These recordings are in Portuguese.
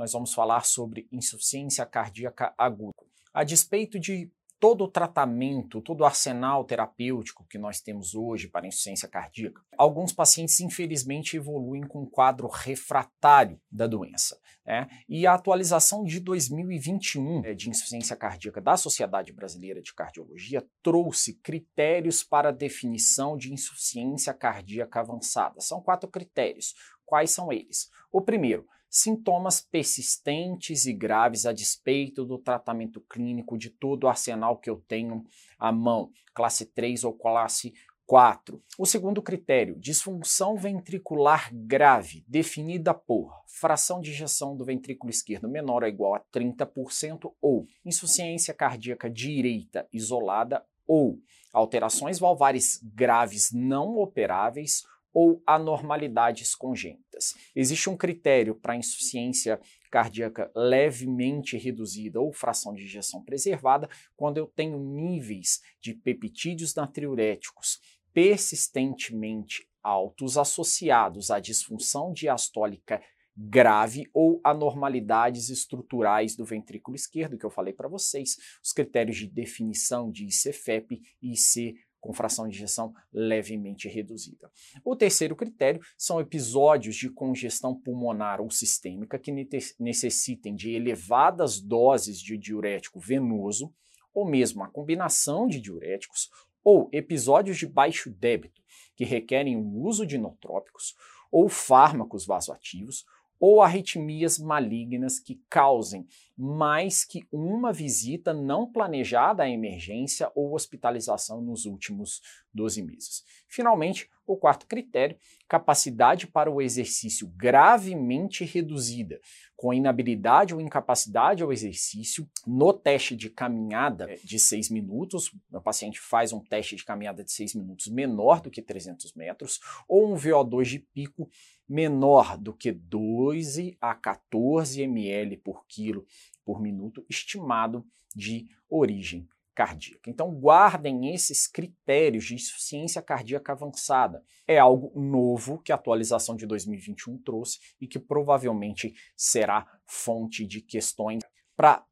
nós vamos falar sobre insuficiência cardíaca aguda. A despeito de todo o tratamento, todo o arsenal terapêutico que nós temos hoje para insuficiência cardíaca, alguns pacientes, infelizmente, evoluem com um quadro refratário da doença. Né? E a atualização de 2021 é, de insuficiência cardíaca da Sociedade Brasileira de Cardiologia trouxe critérios para definição de insuficiência cardíaca avançada. São quatro critérios. Quais são eles? O primeiro, sintomas persistentes e graves a despeito do tratamento clínico de todo o arsenal que eu tenho à mão, classe 3 ou classe 4. O segundo critério, disfunção ventricular grave, definida por fração de ejeção do ventrículo esquerdo menor ou igual a 30% ou insuficiência cardíaca direita isolada ou alterações valvares graves não operáveis ou anormalidades congênitas. Existe um critério para insuficiência cardíaca levemente reduzida ou fração de ejeção preservada quando eu tenho níveis de peptídeos natriuréticos persistentemente altos associados à disfunção diastólica grave ou anormalidades estruturais do ventrículo esquerdo, que eu falei para vocês, os critérios de definição de ICFEP e IC com fração de injeção levemente reduzida. O terceiro critério são episódios de congestão pulmonar ou sistêmica que necessitem de elevadas doses de diurético venoso, ou mesmo a combinação de diuréticos, ou episódios de baixo débito que requerem o uso de inotrópicos ou fármacos vasoativos, ou arritmias malignas que causem mais que uma visita não planejada à emergência ou hospitalização nos últimos 12 meses. Finalmente, o quarto critério, capacidade para o exercício gravemente reduzida, com inabilidade ou incapacidade ao exercício no teste de caminhada de 6 minutos, o paciente faz um teste de caminhada de 6 minutos menor do que 300 metros, ou um VO2 de pico menor do que 12 a 14 ml por quilo por minuto, estimado de origem cardíaca. Então, guardem esses critérios de insuficiência cardíaca avançada. É algo novo que a atualização de 2021 trouxe e que provavelmente será fonte de questões para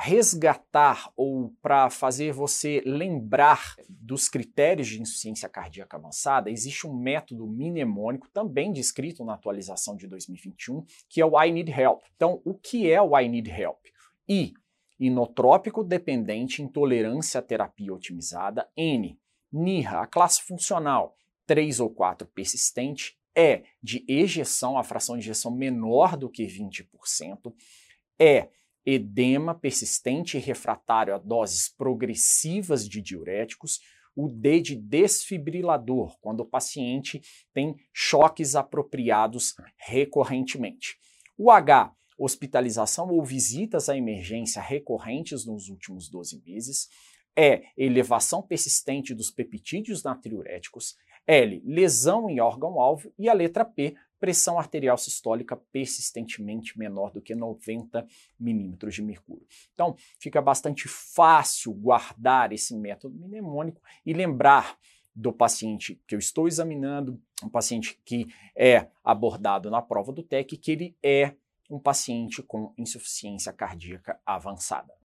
resgatar ou para fazer você lembrar dos critérios de insuficiência cardíaca avançada, existe um método mnemônico também descrito na atualização de 2021, que é o I Need Help. Então, o que é o I Need Help? I, inotrópico dependente, intolerância à terapia otimizada. N, NIRA, a classe funcional, 3 ou 4 persistente. E, de ejeção, a fração de ejeção menor do que 20%. E, edema persistente e refratário a doses progressivas de diuréticos, o D de desfibrilador, quando o paciente tem choques apropriados recorrentemente. O H, hospitalização ou visitas à emergência recorrentes nos últimos 12 meses. E, elevação persistente dos peptídeos natriuréticos. L, lesão em órgão-alvo. E a letra P, pressão arterial sistólica persistentemente menor do que 90 milímetros de mercúrio. Então, fica bastante fácil guardar esse método mnemônico e lembrar do paciente que eu estou examinando, um paciente que é abordado na prova do TEC, que ele é um paciente com insuficiência cardíaca avançada.